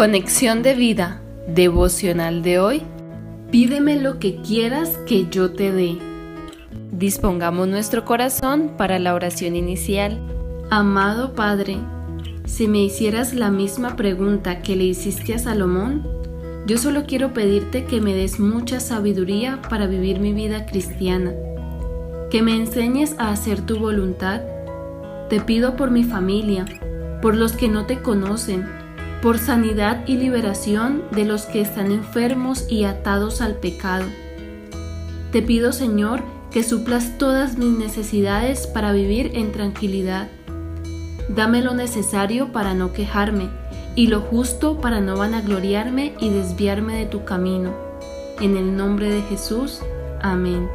Conexión de vida, devocional de hoy. Pídeme lo que quieras que yo te dé. Dispongamos nuestro corazón para la oración inicial. Amado Padre, si me hicieras la misma pregunta que le hiciste a Salomón, yo solo quiero pedirte que me des mucha sabiduría para vivir mi vida cristiana, que me enseñes a hacer tu voluntad. Te pido por mi familia, por los que no te conocen, por sanidad y liberación de los que están enfermos y atados al pecado. Te pido, Señor, que suplas todas mis necesidades para vivir en tranquilidad. Dame lo necesario para no quejarme y lo justo para no vanagloriarme y desviarme de tu camino. En el nombre de Jesús. Amén.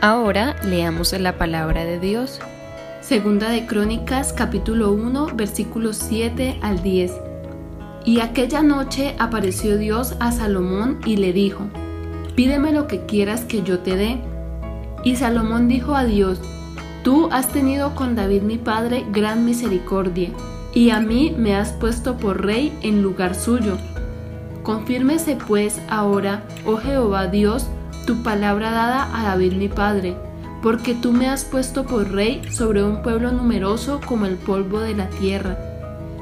Ahora leamos la palabra de Dios. Segunda de Crónicas capítulo 1 versículos 7 al 10. Y aquella noche apareció Dios a Salomón y le dijo, Pídeme lo que quieras que yo te dé. Y Salomón dijo a Dios, Tú has tenido con David mi padre gran misericordia, y a mí me has puesto por rey en lugar suyo. Confírmese pues ahora, oh Jehová Dios, tu palabra dada a David mi padre, porque tú me has puesto por rey sobre un pueblo numeroso como el polvo de la tierra.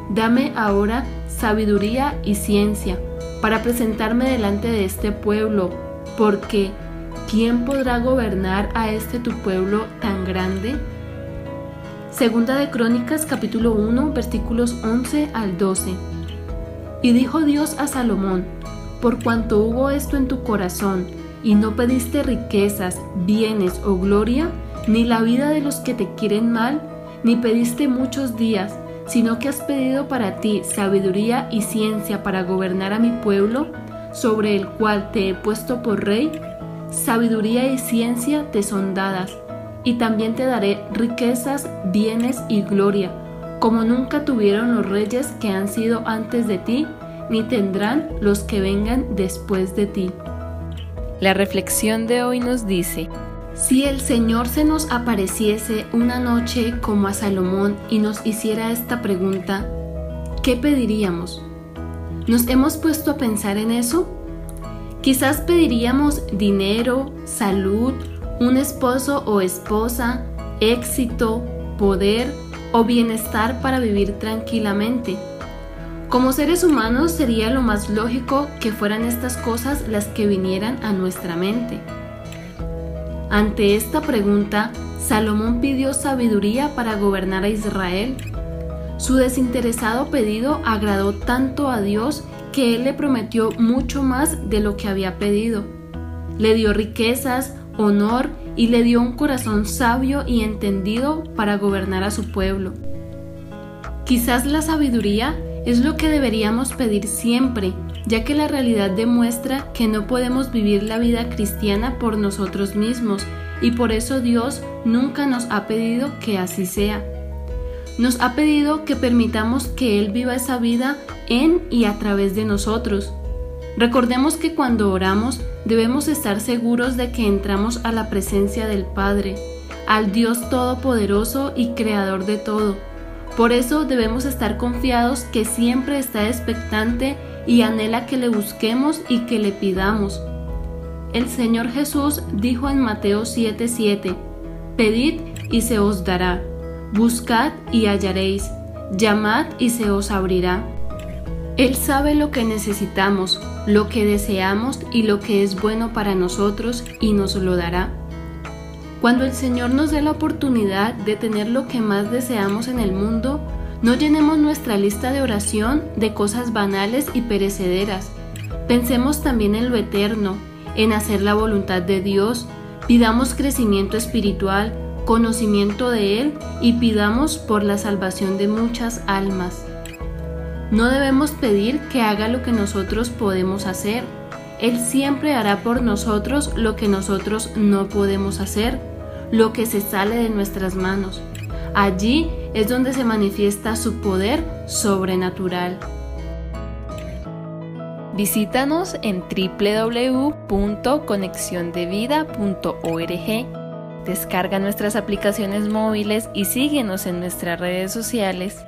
Dame ahora sabiduría y ciencia para presentarme delante de este pueblo, porque ¿quién podrá gobernar a este tu pueblo tan grande? Segunda de Crónicas capítulo 1 versículos 11 al 12. Y dijo Dios a Salomón, por cuanto hubo esto en tu corazón, y no pediste riquezas, bienes o gloria, ni la vida de los que te quieren mal, ni pediste muchos días, sino que has pedido para ti sabiduría y ciencia para gobernar a mi pueblo, sobre el cual te he puesto por rey, sabiduría y ciencia te son dadas, y también te daré riquezas, bienes y gloria, como nunca tuvieron los reyes que han sido antes de ti, ni tendrán los que vengan después de ti. La reflexión de hoy nos dice, si el Señor se nos apareciese una noche como a Salomón y nos hiciera esta pregunta, ¿qué pediríamos? ¿Nos hemos puesto a pensar en eso? Quizás pediríamos dinero, salud, un esposo o esposa, éxito, poder o bienestar para vivir tranquilamente. Como seres humanos sería lo más lógico que fueran estas cosas las que vinieran a nuestra mente. Ante esta pregunta, Salomón pidió sabiduría para gobernar a Israel. Su desinteresado pedido agradó tanto a Dios que Él le prometió mucho más de lo que había pedido. Le dio riquezas, honor y le dio un corazón sabio y entendido para gobernar a su pueblo. Quizás la sabiduría es lo que deberíamos pedir siempre ya que la realidad demuestra que no podemos vivir la vida cristiana por nosotros mismos y por eso Dios nunca nos ha pedido que así sea. Nos ha pedido que permitamos que Él viva esa vida en y a través de nosotros. Recordemos que cuando oramos debemos estar seguros de que entramos a la presencia del Padre, al Dios Todopoderoso y Creador de todo. Por eso debemos estar confiados que siempre está expectante y anhela que le busquemos y que le pidamos. El Señor Jesús dijo en Mateo 7:7, Pedid y se os dará, buscad y hallaréis, llamad y se os abrirá. Él sabe lo que necesitamos, lo que deseamos y lo que es bueno para nosotros y nos lo dará. Cuando el Señor nos dé la oportunidad de tener lo que más deseamos en el mundo, no llenemos nuestra lista de oración de cosas banales y perecederas. Pensemos también en lo eterno, en hacer la voluntad de Dios, pidamos crecimiento espiritual, conocimiento de Él y pidamos por la salvación de muchas almas. No debemos pedir que haga lo que nosotros podemos hacer. Él siempre hará por nosotros lo que nosotros no podemos hacer, lo que se sale de nuestras manos. Allí es donde se manifiesta su poder sobrenatural. Visítanos en www.conexiondevida.org. Descarga nuestras aplicaciones móviles y síguenos en nuestras redes sociales